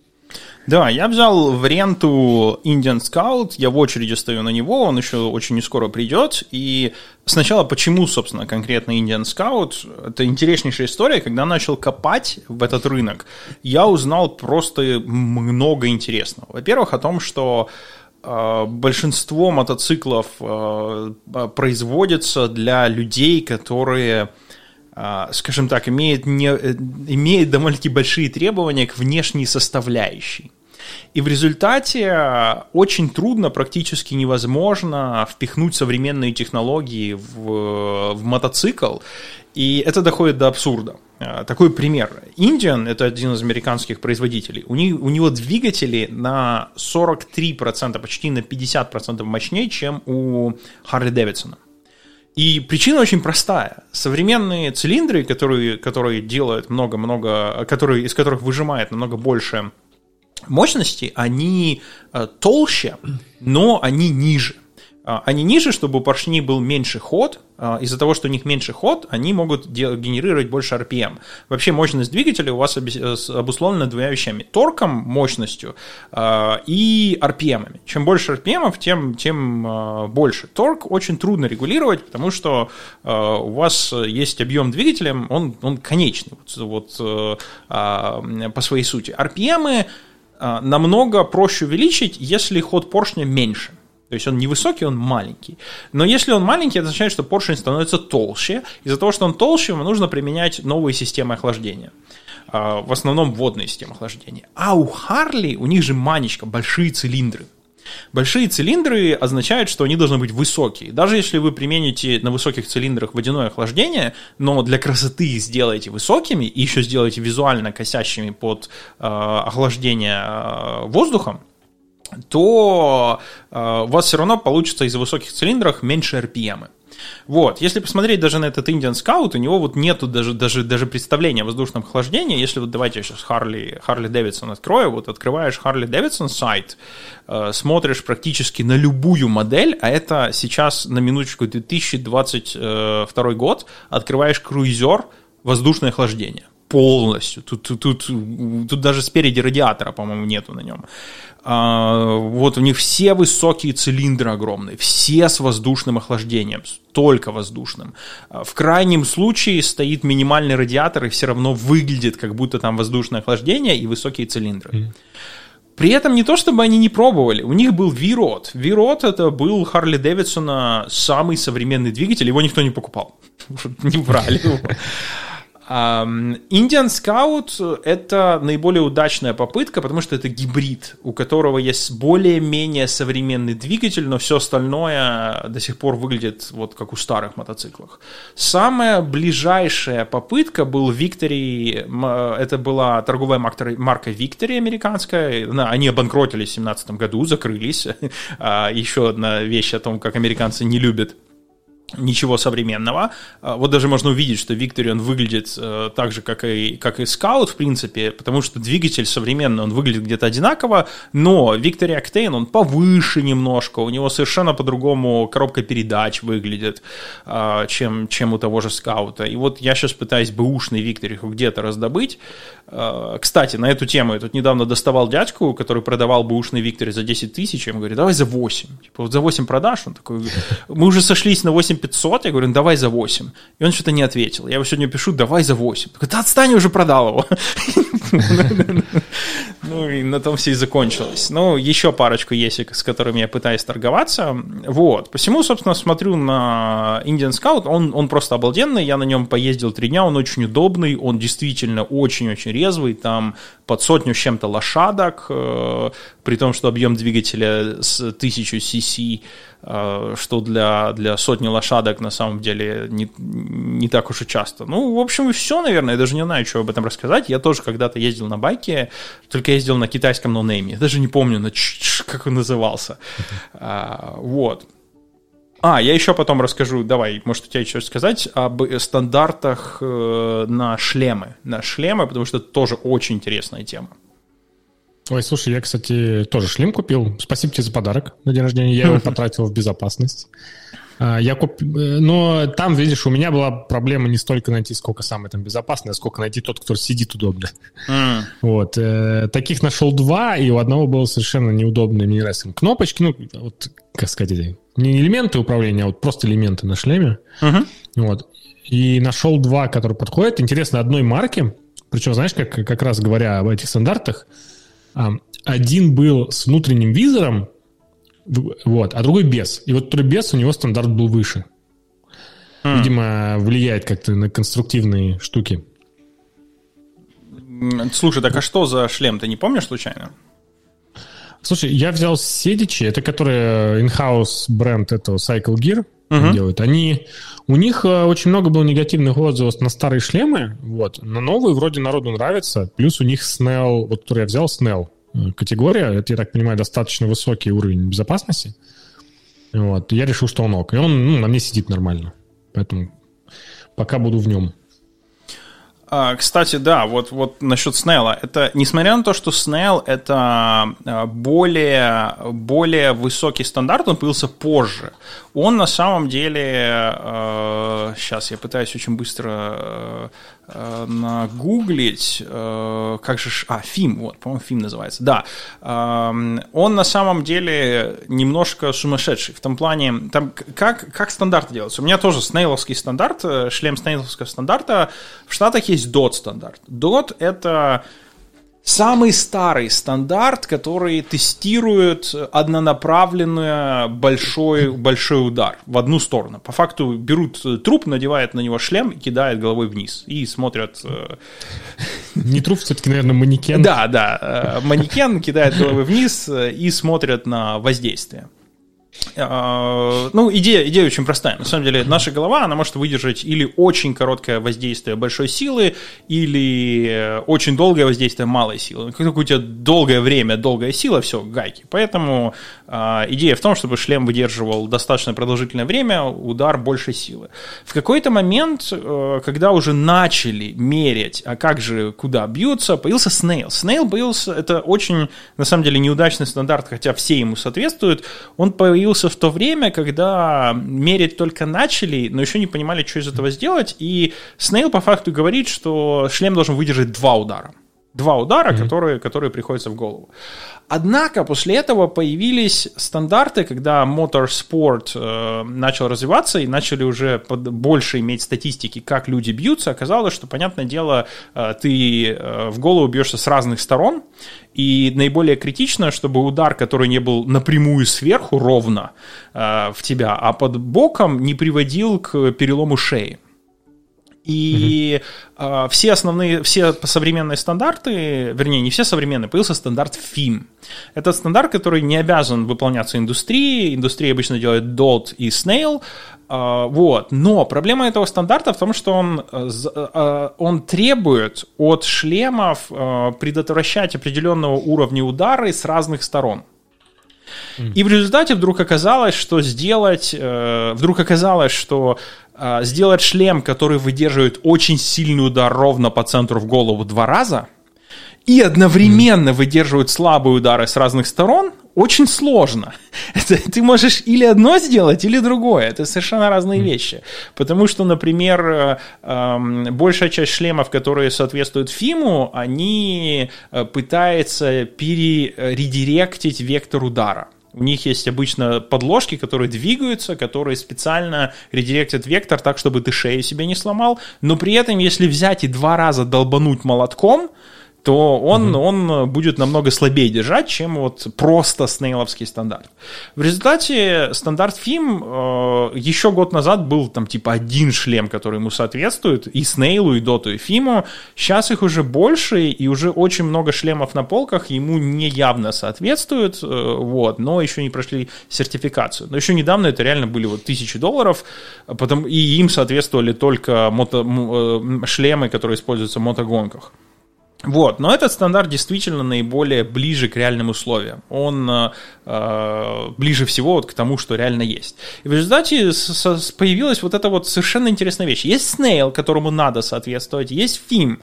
Да, я взял в ренту Indian Scout, я в очереди стою на него, он еще очень не скоро придет. И сначала, почему, собственно, конкретно Indian Scout? Это интереснейшая история. Когда начал копать в этот рынок, я узнал просто много интересного. Во-первых, о том, что э, большинство мотоциклов э, производится для людей, которые скажем так, имеет, не, э, имеет довольно-таки большие требования к внешней составляющей. И в результате очень трудно, практически невозможно впихнуть современные технологии в, в мотоцикл, и это доходит до абсурда. А, такой пример. Indian – это один из американских производителей. У, них, у него двигатели на 43%, почти на 50% мощнее, чем у Harley Davidson. И причина очень простая. Современные цилиндры, которые, которые делают много-много, которые, из которых выжимает намного больше мощности, они э, толще, но они ниже. А, они ниже, чтобы у поршней был меньше ход. А, из-за того, что у них меньше ход, они могут генерировать больше RPM. Вообще мощность двигателя у вас э, обусловлена двумя вещами. Торком, мощностью а, и RPM. Чем больше RPM, тем, тем больше. Торг очень трудно регулировать, потому что у вас есть объем двигателя, он, он конечный вот, вот, по своей сути. RPM намного проще увеличить, если ход поршня меньше. То есть он не высокий, он маленький. Но если он маленький, это означает, что поршень становится толще. Из-за того, что он толще, ему нужно применять новые системы охлаждения. А, в основном водные системы охлаждения. А у Харли, у них же манечка, большие цилиндры. Большие цилиндры означают, что они должны быть высокие. Даже если вы примените на высоких цилиндрах водяное охлаждение, но для красоты их сделаете высокими и еще сделаете визуально косящими под э, охлаждение э, воздухом, то э, у вас все равно получится из-за высоких цилиндров меньше RPM. Вот, если посмотреть даже на этот Indian Scout, у него вот нету даже, даже, даже представления о воздушном охлаждении. Если вот давайте я сейчас Харли, Харли Дэвидсон открою, вот открываешь Харли Дэвидсон сайт, э, смотришь практически на любую модель, а это сейчас на минуточку 2022 э, год, открываешь круизер, воздушное охлаждение полностью. Тут, тут, тут, тут даже спереди радиатора, по-моему, нету на нем. А, вот у них все высокие цилиндры огромные, все с воздушным охлаждением, только воздушным. А, в крайнем случае стоит минимальный радиатор и все равно выглядит, как будто там воздушное охлаждение и высокие цилиндры. При этом не то, чтобы они не пробовали, у них был V-Rod. V-Rod это был Харли Дэвидсона самый современный двигатель, его никто не покупал. Не брали его. Indian Scout — это наиболее удачная попытка, потому что это гибрид, у которого есть более-менее современный двигатель, но все остальное до сих пор выглядит вот как у старых мотоциклов. Самая ближайшая попытка был Victory, это была торговая марка Victory американская, они обанкротились в 2017 году, закрылись. А, Еще одна вещь о том, как американцы не любят ничего современного. А, вот даже можно увидеть, что Victory выглядит э, так же, как и, как и Scout, в принципе, потому что двигатель современный, он выглядит где-то одинаково, но Victory Octane, он повыше немножко, у него совершенно по-другому коробка передач выглядит, э, чем, чем у того же Скаута. И вот я сейчас пытаюсь бэушный Victory где-то раздобыть. Э, кстати, на эту тему я тут недавно доставал дядьку, который продавал бэушный Victory за 10 тысяч, я ему говорю, давай за 8. Типа, вот за 8 продашь? Он такой, мы уже сошлись на 8 500, я говорю, ну, давай за 8. И он что-то не ответил. Я его сегодня пишу, давай за 8. Такой, да отстань, уже продал его. Ну, и на том все и закончилось. Ну, еще парочку есть, с которыми я пытаюсь торговаться. Вот. Посему, собственно, смотрю на Indian Scout. Он, он просто обалденный. Я на нем поездил три дня. Он очень удобный. Он действительно очень-очень резвый. Там под сотню с чем-то лошадок. Э, при том, что объем двигателя с 1000 cc Э, что для, для сотни лошадок на самом деле не, не так уж и часто. Ну, в общем, и все, наверное. Я даже не знаю, что об этом рассказать. Я тоже когда-то ездил на байке, только ездил на китайском ноунейме. Я даже не помню, на как он назывался. А, вот. А, я еще потом расскажу, давай, может, у тебя еще сказать об стандартах э, на шлемы. На шлемы, потому что это тоже очень интересная тема. Ой, слушай, я, кстати, тоже шлем купил. Спасибо тебе за подарок на день рождения. Я его потратил в безопасность. А, я куп... Но там, видишь, у меня была проблема не столько найти, сколько самый там безопасный, а сколько найти тот, кто сидит удобно. Mm. Вот. Э, таких нашел два, и у одного было совершенно неудобно, мне нравится. Кнопочки, ну, вот, как сказать, не элементы управления, а вот просто элементы на шлеме. Uh-huh. Вот. И нашел два, которые подходят. Интересно, одной марки, причем, знаешь, как, как раз говоря об этих стандартах, один был с внутренним визором, вот, а другой без. И вот который без, у него стандарт был выше. Mm. Видимо, влияет как-то на конструктивные штуки. Слушай, так а что за шлем, ты не помнишь случайно? Слушай, я взял Седичи, это который in-house бренд этого Cycle Gear uh-huh. делают. Они, у них э, очень много было негативных отзывов на старые шлемы, вот, на новые вроде народу нравится. Плюс у них Snell, вот который я взял, Snell категория, это, я так понимаю, достаточно высокий уровень безопасности. Вот, я решил, что он ок. И он ну, на мне сидит нормально. Поэтому пока буду в нем. А, кстати, да, вот, вот насчет Снелла. Это, несмотря на то, что Снелл это а, более, более высокий стандарт, он появился позже. Он на самом деле, сейчас я пытаюсь очень быстро Э, нагуглить, э, как же, а, ФИМ, вот, по-моему, ФИМ называется, да, эм, он на самом деле немножко сумасшедший, в том плане, там, как, как стандарты делаются, у меня тоже снейловский стандарт, э, шлем снейловского стандарта, в Штатах есть DOT стандарт, DOT это Самый старый стандарт, который тестирует однонаправленный большой, большой удар в одну сторону. По факту берут труп, надевают на него шлем и кидают головой вниз. И смотрят... Э, Не труп, все-таки, наверное, манекен. Да, да. Э, манекен кидает головой вниз и смотрят на воздействие. А, ну, идея, идея очень простая. На самом деле, наша голова, она может выдержать или очень короткое воздействие большой силы, или очень долгое воздействие малой силы. Как у тебя долгое время, долгая сила, все, гайки. Поэтому э, идея в том, чтобы шлем выдерживал достаточно продолжительное время, удар большей силы. В какой-то момент, э, когда уже начали мерять, а как же, куда бьются, появился Snail. Snail появился, это очень, на самом деле, неудачный стандарт, хотя все ему соответствуют. Он появился появился в то время, когда мерить только начали, но еще не понимали, что из этого сделать. И Снейл по факту говорит, что шлем должен выдержать два удара. Два удара, mm-hmm. которые, которые приходятся в голову. Однако после этого появились стандарты, когда моторспорт э, начал развиваться и начали уже под, больше иметь статистики, как люди бьются. Оказалось, что, понятное дело, э, ты э, в голову бьешься с разных сторон, и наиболее критично, чтобы удар, который не был напрямую сверху ровно э, в тебя, а под боком не приводил к перелому шеи. И mm-hmm. э, все основные, все современные стандарты, вернее, не все современные, появился стандарт FIM. Это стандарт, который не обязан выполняться индустрией. Индустрия обычно делает DOT и Snail. Э, вот. Но проблема этого стандарта в том, что он, э, он требует от шлемов э, предотвращать определенного уровня удары с разных сторон. И в результате вдруг оказалось, что сделать, э, вдруг оказалось, что сделать шлем, который выдерживает очень сильный удар ровно по центру в голову два раза, и одновременно выдерживают слабые удары с разных сторон, очень сложно. Это, ты можешь или одно сделать, или другое. Это совершенно разные вещи. Потому что, например, э, э, большая часть шлемов, которые соответствуют ФИМу, они э, пытаются перередиректить вектор удара. У них есть обычно подложки, которые двигаются, которые специально редиректят вектор так, чтобы ты шею себе не сломал. Но при этом, если взять и два раза долбануть молотком, то он, угу. он будет намного слабее держать, чем вот просто снейловский стандарт. В результате стандарт FIM э, еще год назад был там типа один шлем, который ему соответствует, и снейлу, и доту, и фиму. Сейчас их уже больше, и уже очень много шлемов на полках ему не явно соответствуют, э, вот, но еще не прошли сертификацию. Но еще недавно это реально были вот тысячи долларов, потом, и им соответствовали только мото, э, шлемы, которые используются в мотогонках. Вот, но этот стандарт действительно наиболее ближе к реальным условиям. Он э, э ближе всего вот к тому, что реально есть. И в результате появилась вот эта вот совершенно интересная вещь. Есть Snail, которому надо соответствовать, есть Фим.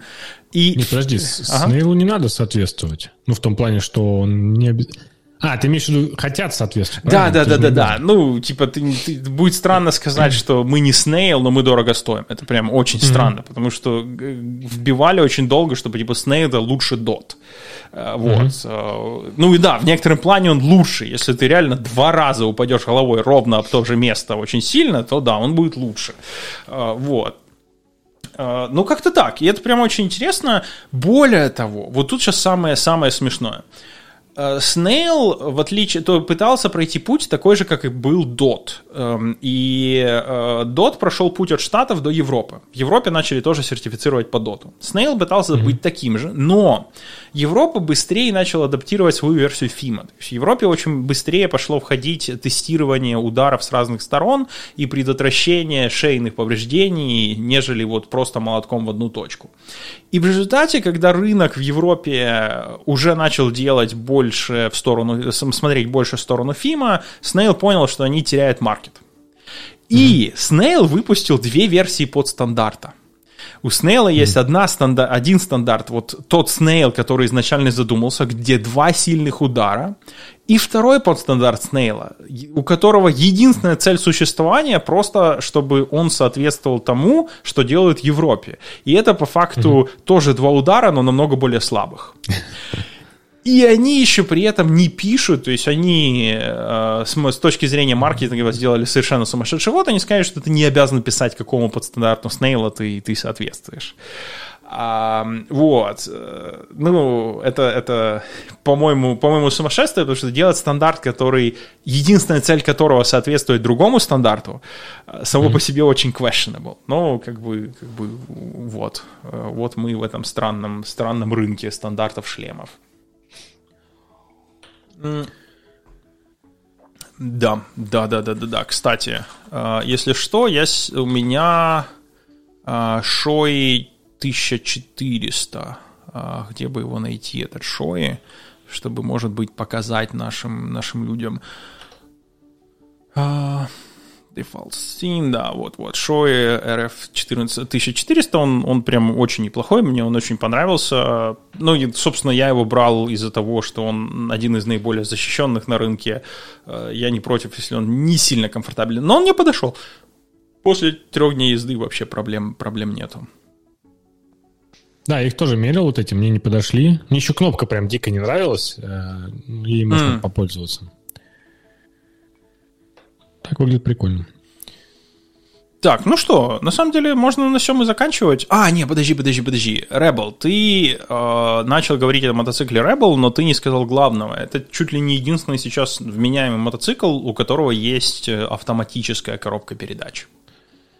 И... Не, подожди, ага. Снейлу не надо соответствовать. Ну, в том плане, что он не обязательно а, ты имеешь в виду, хотят соответствовать? Да, да, да, да, да. Ну, типа, ты, ты, будет странно сказать, что мы не Snail, но мы дорого стоим. Это прям очень mm-hmm. странно, потому что вбивали очень долго, чтобы типа Snail это лучше Dot. Э, вот. Mm-hmm. Ну и да, в некотором плане он лучше. Если ты реально два раза упадешь головой ровно об то же место очень сильно, то да, он будет лучше. Э, вот. Ну, как-то так. И это прям очень интересно. Более того, вот тут сейчас самое-самое смешное. Snail, в отличие, то пытался пройти путь такой же, как и был Dot. Эм, и Dot прошел путь от Штатов до Европы. В Европе начали тоже сертифицировать по Dot. Snail пытался mm-hmm. быть таким же, но Европа быстрее начала адаптировать свою версию FIMA. То есть в Европе очень быстрее пошло входить тестирование ударов с разных сторон и предотвращение шейных повреждений, нежели вот просто молотком в одну точку. И в результате, когда рынок в Европе уже начал делать больше в сторону, смотреть больше в сторону Фима, Snail понял, что они теряют маркет. И Snail выпустил две версии под стандарта. У Снейла mm. есть одна стандар, один стандарт, вот тот Снейл, который изначально задумался, где два сильных удара, и второй подстандарт Снейла, у которого единственная цель существования просто, чтобы он соответствовал тому, что делают в Европе. И это по факту mm-hmm. тоже два удара, но намного более слабых. И они еще при этом не пишут, то есть они э, с, с точки зрения маркетинга сделали совершенно сумасшедший ход, они сказали, что ты не обязан писать, какому подстандарту Снейла ты, ты соответствуешь. А, вот. Ну, это, это по-моему, по-моему, сумасшествие, потому что делать стандарт, который, единственная цель которого соответствует другому стандарту, э, само mm-hmm. по себе очень questionable. Но, как бы, как бы, вот. Э, вот мы в этом странном, странном рынке стандартов шлемов. Да, да, да, да, да, да. Кстати, э, если что, я, у меня Шой 1400. А, где бы его найти, этот Шои, чтобы, может быть, показать нашим, нашим людям. Default Scene, да, вот-вот, Шои RF 14, 1400, он, он прям очень неплохой, мне он очень понравился. Ну, и, собственно, я его брал из-за того, что он один из наиболее защищенных на рынке. А, я не против, если он не сильно комфортабелен, но он мне подошел. После трех дней езды вообще проблем, проблем нету. Да, я их тоже мерил вот эти, мне не подошли. Мне еще кнопка прям дико не нравилась, э, ей можно mm. попользоваться. Так выглядит прикольно. Так, ну что, на самом деле можно на всем и заканчивать. А, не, подожди, подожди, подожди. Rebel, ты э, начал говорить о мотоцикле Rebel, но ты не сказал главного. Это чуть ли не единственный сейчас вменяемый мотоцикл, у которого есть э, автоматическая коробка передач.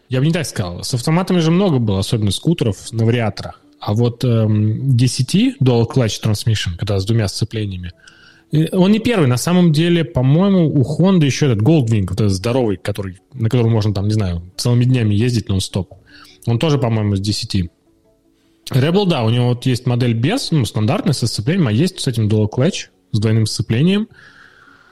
Я бы не так сказал. С автоматами же много было, особенно скутеров на вариаторах. А вот эм, DCT, Dual Clutch Transmission, когда с двумя сцеплениями, он не первый. На самом деле, по-моему, у Honda еще этот Goldwing, вот этот здоровый, который, на котором можно там, не знаю, целыми днями ездить нон-стоп. Он тоже, по-моему, с DCT. Rebel, да, у него вот есть модель без, ну, стандартная, со сцеплением, а есть с этим Dual Clutch, с двойным сцеплением.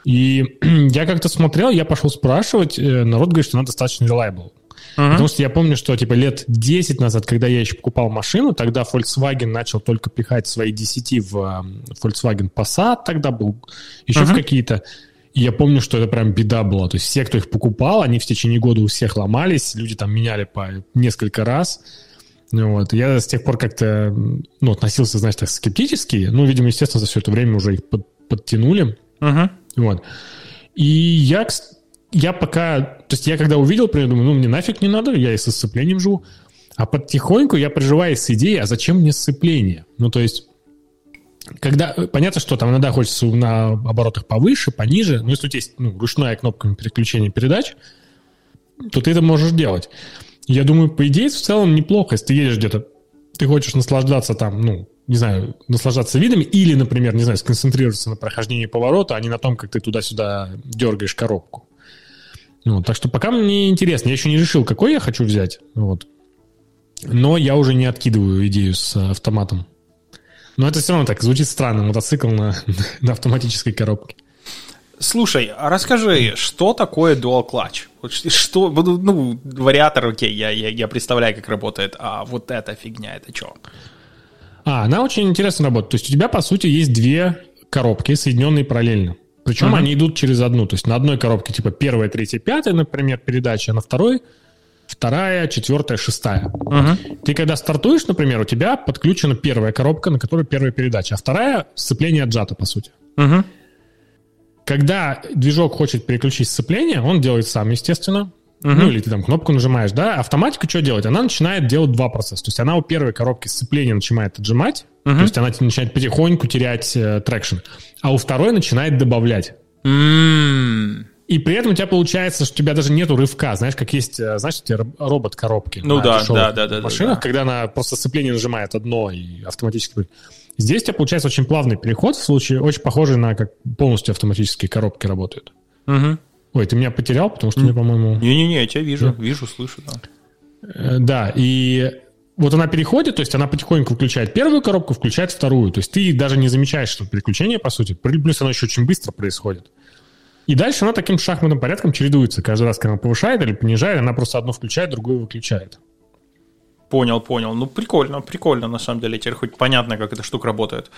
И я как-то смотрел, я пошел спрашивать, э, народ говорит, что она достаточно reliable. Uh-huh. Потому что я помню, что типа лет 10 назад, когда я еще покупал машину, тогда Volkswagen начал только пихать свои 10 в Volkswagen Passat, тогда был еще uh-huh. в какие-то. И я помню, что это прям беда была. То есть все, кто их покупал, они в течение года у всех ломались, люди там меняли по несколько раз. Ну вот. Я с тех пор как-то ну, относился, знаешь, так скептически. Ну, видимо, естественно, за все это время уже их под, подтянули. Uh-huh. Вот. И я, я пока, то есть я когда увидел, думаю, ну мне нафиг не надо, я и со сцеплением живу. А потихоньку я проживаю с идеей, а зачем мне сцепление? Ну, то есть, когда, понятно, что там иногда хочется на оборотах повыше, пониже, но если у тебя есть ну, ручная кнопка переключения передач, то ты это можешь делать. Я думаю, по идее, в целом неплохо, если ты едешь где-то, ты хочешь наслаждаться там, ну, не знаю, наслаждаться видами или, например, не знаю, сконцентрироваться на прохождении поворота, а не на том, как ты туда-сюда дергаешь коробку. Ну, так что пока мне интересно. Я еще не решил, какой я хочу взять. Вот. Но я уже не откидываю идею с автоматом. Но это все равно так звучит странно. Мотоцикл на, на автоматической коробке. Слушай, а расскажи, что такое Dual Clutch? Что, ну, вариатор, окей, я, я, я представляю, как работает, а вот эта фигня, это что? А, она очень интересно работает. То есть у тебя, по сути, есть две коробки, соединенные параллельно. Причем uh-huh. они идут через одну. То есть на одной коробке типа первая, третья, пятая, например, передача, а на второй вторая, четвертая, шестая. Uh-huh. Ты когда стартуешь, например, у тебя подключена первая коробка, на которой первая передача, а вторая сцепление отжато, по сути. Uh-huh. Когда движок хочет переключить сцепление, он делает сам, естественно. Uh-huh. Ну, или ты там кнопку нажимаешь, да, автоматика что делает? Она начинает делать два процесса. То есть она у первой коробки сцепления начинает отжимать, uh-huh. то есть она начинает потихоньку терять э, traction, а у второй начинает добавлять. М. И при этом у тебя получается, что у тебя даже нету рывка, знаешь, как есть, э, знаешь, эти робот-коробки. Ну да, да, да, да. машинах, да. когда она просто сцепление нажимает одно и автоматически... Здесь у тебя получается очень плавный переход, в случае очень похожий на как полностью автоматические коробки работают. Угу. Ой, ты меня потерял, потому что mm. мне, по-моему... Не-не-не, я тебя вижу, да. вижу, слышу, да. Э, да, и вот она переходит, то есть она потихоньку включает первую коробку, включает вторую. То есть ты даже не замечаешь, что переключение, по сути. Плюс оно еще очень быстро происходит. И дальше она таким шахматным порядком чередуется. Каждый раз, когда она повышает или понижает, она просто одну включает, другую выключает. Понял, понял. Ну, прикольно, прикольно, на самом деле. Теперь хоть понятно, как эта штука работает.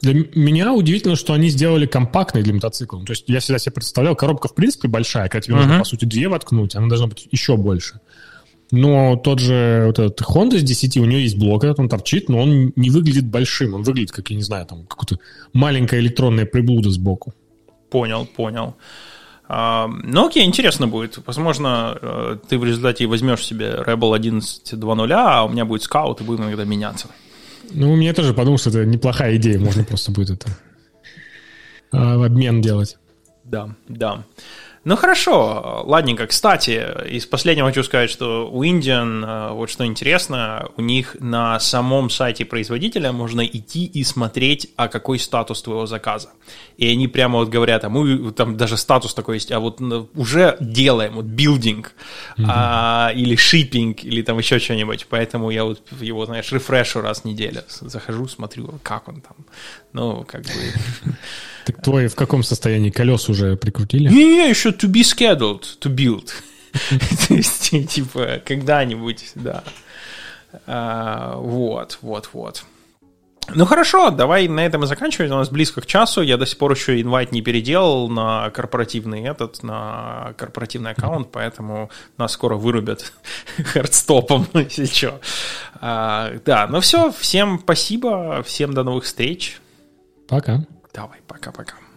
Для меня удивительно, что они сделали компактный для мотоцикла. То есть я всегда себе представлял, коробка в принципе большая, когда тебе uh-huh. нужно, по сути, две воткнуть, она должна быть еще больше. Но тот же вот этот Honda с 10, у нее есть блок, этот он торчит, но он не выглядит большим. Он выглядит, как, я не знаю, там, какая-то маленькая электронная приблуда сбоку. Понял, понял. А, ну окей, интересно будет. Возможно, э, ты в результате возьмешь себе Rebel 11.2.0, а у меня будет скаут, и будем иногда меняться. Ну, мне тоже подумал, что это неплохая идея. Можно просто будет это а, в обмен делать. Да, да. Ну хорошо, ладненько. Кстати, из последнего хочу сказать, что у Indian, э, вот что интересно, у них на самом сайте производителя можно идти и смотреть, а какой статус твоего заказа. И они прямо вот говорят, а мы там даже статус такой есть, а вот уже делаем, вот билдинг, mm-hmm. а, или шиппинг, или там еще что-нибудь. Поэтому я вот его, знаешь, рефрешу раз в неделю. Захожу, смотрю, как он там. Ну, как бы... Так твой в каком состоянии? Колес уже прикрутили? Не, еще to be scheduled, to build. То есть, типа, когда-нибудь, да. А, вот, вот, вот. Ну хорошо, давай на этом и заканчивать. У нас близко к часу. Я до сих пор еще инвайт не переделал на корпоративный этот, на корпоративный аккаунт, поэтому нас скоро вырубят хардстопом, если что. А, да, ну все, всем спасибо, всем до новых встреч. Пока. Давай, пока-пока.